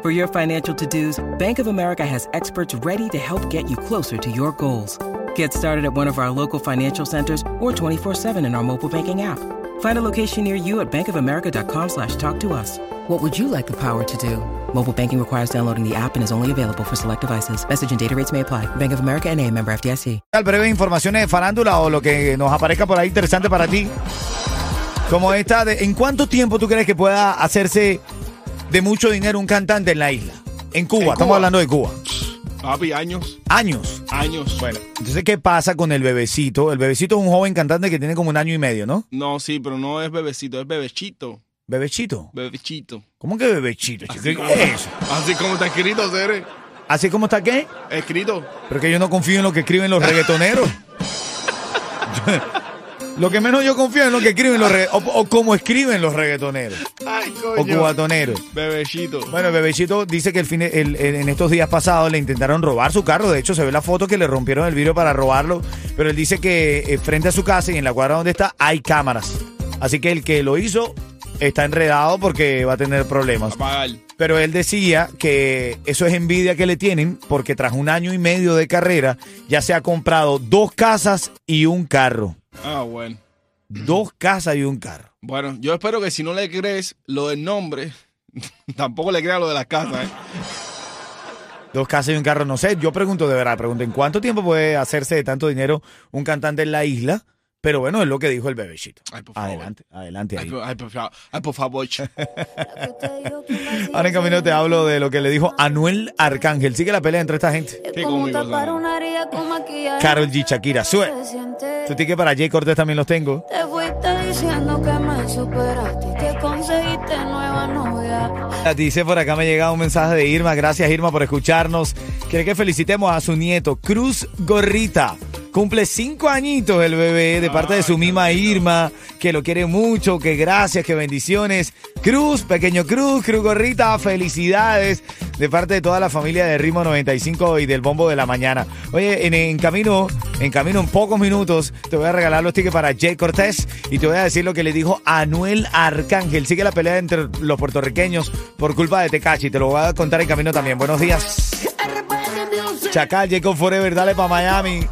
For your financial to dos, Bank of America has experts ready to help get you closer to your goals. Get started at one of our local financial centers or 24-7 in our mobile banking app. Find a location near you at bankofamerica.com slash talk to us. What would you like the power to do? Mobile banking requires downloading the app and is only available for select devices. Message and data rates may apply. Bank of America and a member FDIC. Al breve informaciones de farándula o lo que nos aparezca por ahí interesante para ti. Como esta, de, ¿en cuánto tiempo tú crees que pueda hacerse de mucho dinero un cantante en la isla? En Cuba, En estamos Cuba. hablando de Cuba. Papi, años, Años. años. Bueno, entonces, ¿qué pasa con el bebecito? El bebecito es un joven cantante que tiene como un año y medio, ¿no? No, sí, pero no es bebecito, es bebechito. Bebechito. Bebechito. ¿Cómo que bebechito? chico? ¿Qué es eso? Así como está escrito, Cere. ¿Así como está qué? Escrito. Pero que yo no confío en lo que escriben los reggaetoneros. lo que menos yo confío es en lo que escriben los. O, o cómo escriben los reggaetoneros. Ay, O cubatoneros. Bebechito. Bueno, el bebecito dice que el fin, el- el- en estos días pasados le intentaron robar su carro. De hecho, se ve la foto que le rompieron el vidrio para robarlo. Pero él dice que eh, frente a su casa y en la cuadra donde está hay cámaras. Así que el que lo hizo está enredado porque va a tener problemas. Pero él decía que eso es envidia que le tienen porque tras un año y medio de carrera ya se ha comprado dos casas y un carro. Ah, bueno. Dos casas y un carro. Bueno, yo espero que si no le crees lo del nombre, tampoco le creas lo de las casas, ¿eh? Dos casas y un carro, no sé. Yo pregunto de verdad, pregunto en cuánto tiempo puede hacerse de tanto dinero un cantante en la isla. Pero bueno, es lo que dijo el bebecito. Ay, por favor. Adelante, adelante Ay, ahí. por, ay, por favor. Ay, por favor. Ahora en camino te hablo de lo que le dijo Anuel Arcángel. Sigue la pelea entre esta gente. Qué. Carol G. Shakira, sue. Tú que para Jay Cortés también los tengo. Te fuiste diciendo que me superaste y que conseguiste nueva novia. Dice por acá me llega un mensaje de Irma. Gracias Irma por escucharnos. Quiere que felicitemos a su nieto, Cruz Gorrita. Cumple cinco añitos el bebé de parte de su mima Irma, que lo quiere mucho, que gracias, que bendiciones. Cruz, pequeño Cruz, Cruz Gorrita, felicidades de parte de toda la familia de Ritmo 95 y del Bombo de la Mañana. Oye, en, en camino, en camino en pocos minutos, te voy a regalar los tickets para Jay Cortés y te voy a decir lo que le dijo Anuel Arcángel. Sigue la pelea entre los puertorriqueños por culpa de Tecachi. Te lo voy a contar en camino también. Buenos días. Chacal, Jacob Forever, dale para Miami.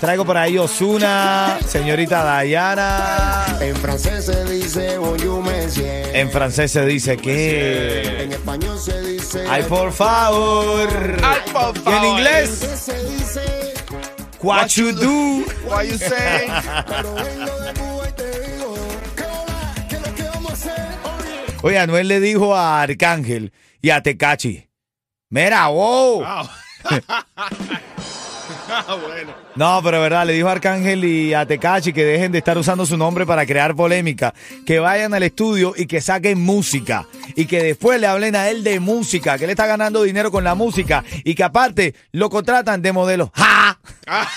Traigo por ahí Osuna, señorita Dayana. En francés se dice bonjour monsieur. En francés se dice que. En español se dice Ay, por favor. Ay, por Y en favor. inglés, se dice what you do. What you say? pero vengo de Cuba y te digo que hola, que lo que vamos a hacer oye. Anuel le dijo a Arcángel y a Tecachi. Mira, wow. Ah, Ah, bueno. No, pero verdad, le dijo a Arcángel y a Tecachi que dejen de estar usando su nombre para crear polémica, que vayan al estudio y que saquen música y que después le hablen a él de música, que él está ganando dinero con la música y que aparte lo contratan de modelo. ¡Ja!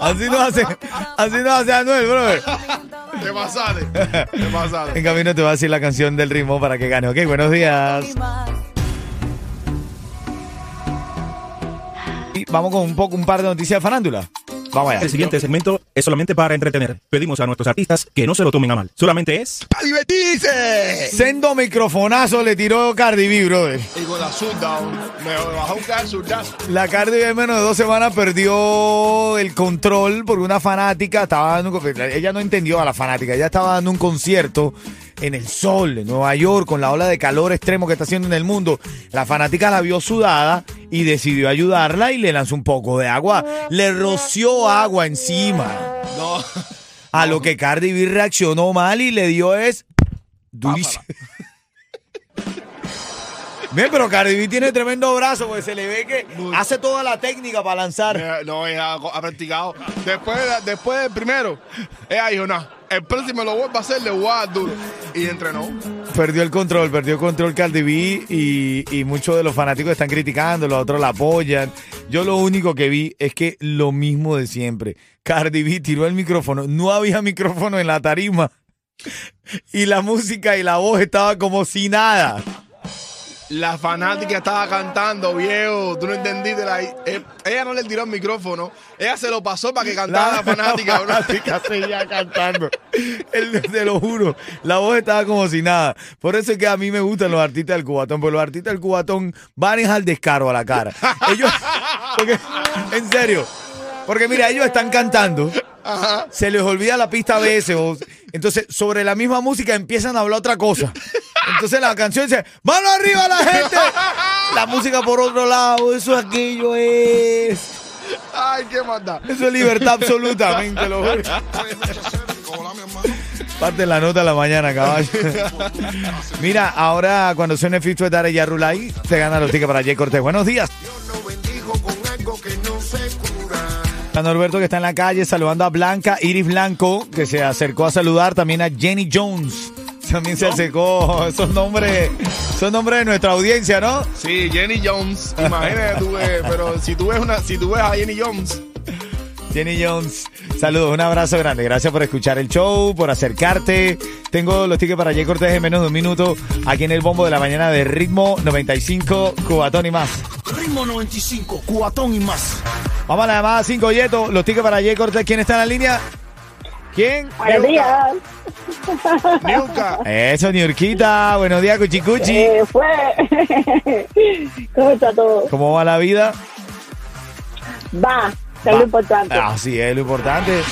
Así no hace, así no hace Anuel, brother. Te pasaste. Te pasaste. En camino te voy a decir la canción del ritmo para que gane. Ok, buenos días. Vamos con un poco, un par de noticias de farándula. Vamos allá. El siguiente segmento es solamente para entretener. Pedimos a nuestros artistas que no se lo tomen a mal. Solamente es ¡A divertirse! Sendo microfonazo le tiró Cardi B, brother. Y con la shutdown, me bajó un caso shutdazo. La Cardi B en menos de dos semanas perdió el control porque una fanática estaba dando un, ella no entendió a la fanática, ella estaba dando un concierto en el sol, en Nueva York, con la ola de calor extremo que está haciendo en el mundo. La fanática la vio sudada y decidió ayudarla y le lanzó un poco de agua. Le roció agua encima. No. A lo que Cardi B reaccionó mal y le dio es durísimo. Bien, pero Cardi B tiene tremendo brazo, porque se le ve que hace toda la técnica para lanzar. Eh, No, ella ha ha practicado. Después, después del primero, ella dijo, no, el próximo lo vuelvo a hacer, le voy a dar duro. Y entrenó. Perdió el control, perdió el control Cardi B y, y muchos de los fanáticos están criticando, los otros la apoyan. Yo lo único que vi es que lo mismo de siempre. Cardi B tiró el micrófono, no había micrófono en la tarima y la música y la voz estaba como si nada. La fanática estaba cantando, viejo. Tú no entendiste. La, eh, ella no le tiró el micrófono. Ella se lo pasó para que cantara la, fanática. bro. fanática seguía cantando. El- te lo juro, la voz estaba como si nada. Por eso es que a mí me gustan los artistas del cubatón, porque los artistas del cubatón van es al descaro a la cara. Ellos, porque, en serio, porque mira, ellos están cantando, se les olvida la pista a veces, o- entonces sobre la misma música empiezan a hablar otra cosa. Entonces la canción dice, ¡Mano arriba la gente! La música por otro lado, eso aquello es. Ay, qué maldad. Eso es libertad absolutamente, lo juro. Parte la nota de la mañana, caballo. Mira, ahora cuando suene Fito de Dare Yarulay, se gana los tickets para Jay Cortés. Buenos días. A Norberto que está en la calle saludando a Blanca, Iris Blanco, que se acercó a saludar también a Jenny Jones. También se acercó, esos nombres, son nombres de nuestra audiencia, ¿no? Sí, Jenny Jones. Imagínate tú, ves, pero si tú ves una, si tú ves a Jenny Jones, Jenny Jones, saludos, un abrazo grande. Gracias por escuchar el show, por acercarte. Tengo los tickets para Jay Cortés en menos de un minuto aquí en el bombo de la mañana de Ritmo 95, Cubatón y más. Ritmo 95, cuatón y más. Vamos a la llamada 5 Yeto, los tickets para Jay Cortés. ¿Quién está en la línea? ¿Quién? Buenos días. nunca. Eso, Niurquita. Buenos días, Cuchicuchi. Eh, fue. ¿Cómo está todo? ¿Cómo va la vida? Va, es lo importante. Así es, lo importante.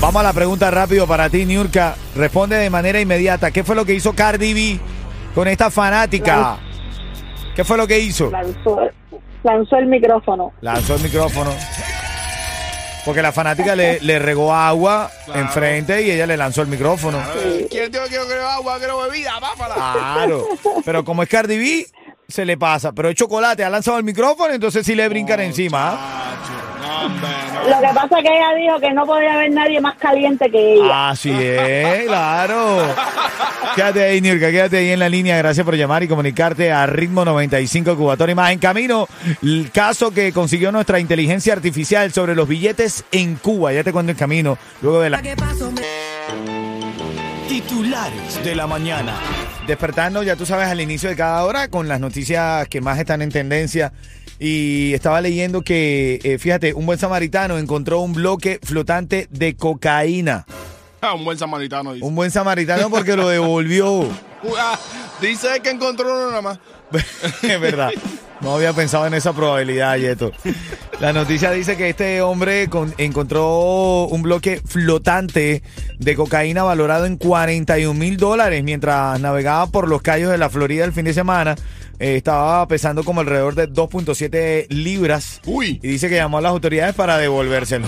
Vamos a la pregunta rápido para ti, Niurka. Responde de manera inmediata. ¿Qué fue lo que hizo Cardi B con esta fanática? ¿Qué fue lo que hizo? Lanzó, lanzó el micrófono. Lanzó el micrófono. Porque la fanática le, le regó agua enfrente y ella le lanzó el micrófono. ¿Quién dijo que yo quiero agua, quiero bebida? Pápala. Claro. Pero como es Cardi B, se le pasa. Pero el chocolate ha lanzado el micrófono, entonces sí le brincan encima. ¿ah? Lo que pasa es que ella dijo que no podía haber nadie más caliente que ella. Así es, claro. Quédate ahí, Nirka, quédate ahí en la línea. Gracias por llamar y comunicarte a Ritmo 95 Cubatón y más. En camino, el caso que consiguió nuestra inteligencia artificial sobre los billetes en Cuba. Ya te cuento en camino, luego de la... Titulares de la mañana. Despertando, ya tú sabes, al inicio de cada hora con las noticias que más están en tendencia. Y estaba leyendo que, eh, fíjate, un buen samaritano encontró un bloque flotante de cocaína. Ah, un buen samaritano dice. Un buen samaritano porque lo devolvió. Ah, dice que encontró uno nada más. es verdad. No había pensado en esa probabilidad, Yeto. La noticia dice que este hombre con- encontró un bloque flotante de cocaína valorado en 41 mil dólares mientras navegaba por los callos de la Florida el fin de semana. Eh, estaba pesando como alrededor de 2.7 libras. Uy. Y dice que llamó a las autoridades para devolvérselo.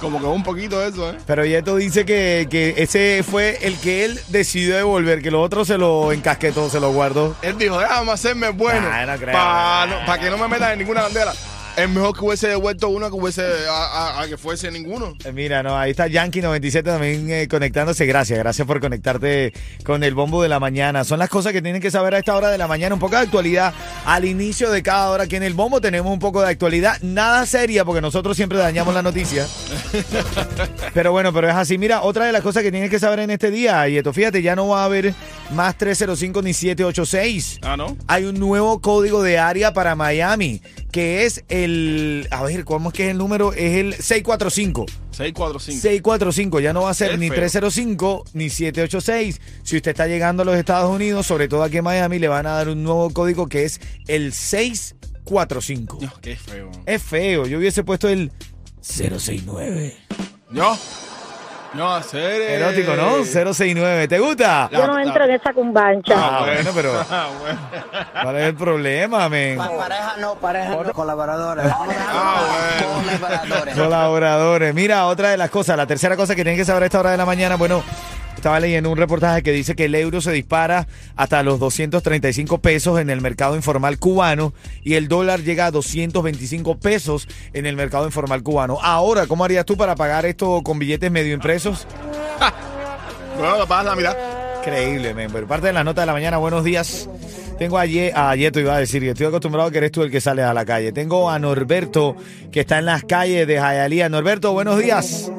Como que un poquito eso, ¿eh? Pero Yeto dice que, que ese fue el que él decidió devolver, que los otros se lo encasquetó, se lo guardó. Él dijo, déjame hacerme bueno. Nah, no creo. Para que no me metan en ninguna bandera. Es mejor que hubiese devuelto uno que hubiese a, a- a que fuese ninguno. Eh, Mira, no, ahí está Yankee97 también eh, conectándose. Gracias, gracias por conectarte con el bombo de la mañana. Son las cosas que tienen que saber a esta hora de la mañana. Un poco de actualidad. Al inicio de cada hora aquí en el bombo tenemos un poco de actualidad. Nada seria, porque nosotros siempre dañamos la noticia. Pero bueno, pero es así. Mira, otra de las cosas que tienes que saber en este día, y esto, fíjate, ya no va a haber más 305 ni 786. Ah, ¿no? Hay un nuevo código de área para Miami, que es el, a ver, ¿cómo es que es el número? Es el 645. 645. 645, ya no va a ser Qué ni feo. 305 ni 786. Si usted está llegando a los Estados Unidos, sobre todo aquí en Miami, le van a dar un nuevo código que es el 645. No, qué feo. Es feo, yo hubiese puesto el 069. No. No, hacer. Erótico, ¿no? 069. ¿Te gusta? Yo no entro en esa cumbancha. Ah, bueno, pero Ah, bueno. ¿cuál es el problema, men? Pareja no, pareja no, colaboradores. Ah, bueno. Colaboradores. Colaboradores. Mira, otra de las cosas, la tercera cosa que tienen que saber a esta hora de la mañana, bueno, estaba leyendo un reportaje que dice que el euro se dispara hasta los 235 pesos en el mercado informal cubano y el dólar llega a 225 pesos en el mercado informal cubano. Ahora, ¿cómo harías tú para pagar esto con billetes medio impresos? Bueno, lo pagas la mitad. Increíble, men. Parte de la nota de la mañana, buenos días. Tengo a, Ye- a Yeto, iba a decir, que estoy acostumbrado a que eres tú el que sale a la calle. Tengo a Norberto, que está en las calles de Jayalía. Norberto, buenos días.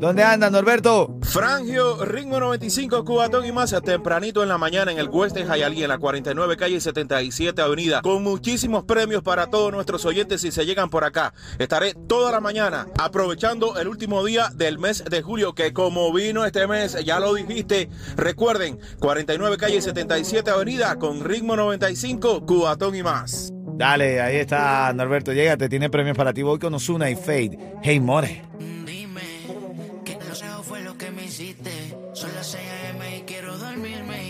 ¿Dónde andas, Norberto? Frangio, ritmo 95, Cubatón y más, tempranito en la mañana en el West de Hialeah, en la 49 calle 77 avenida, con muchísimos premios para todos nuestros oyentes si se llegan por acá. Estaré toda la mañana aprovechando el último día del mes de julio, que como vino este mes, ya lo dijiste, recuerden, 49 calle 77 avenida, con ritmo 95, Cubatón y más. Dale, ahí está, Norberto. Llégate, tiene premios para ti. Voy con Osuna y Fade. Hey, more.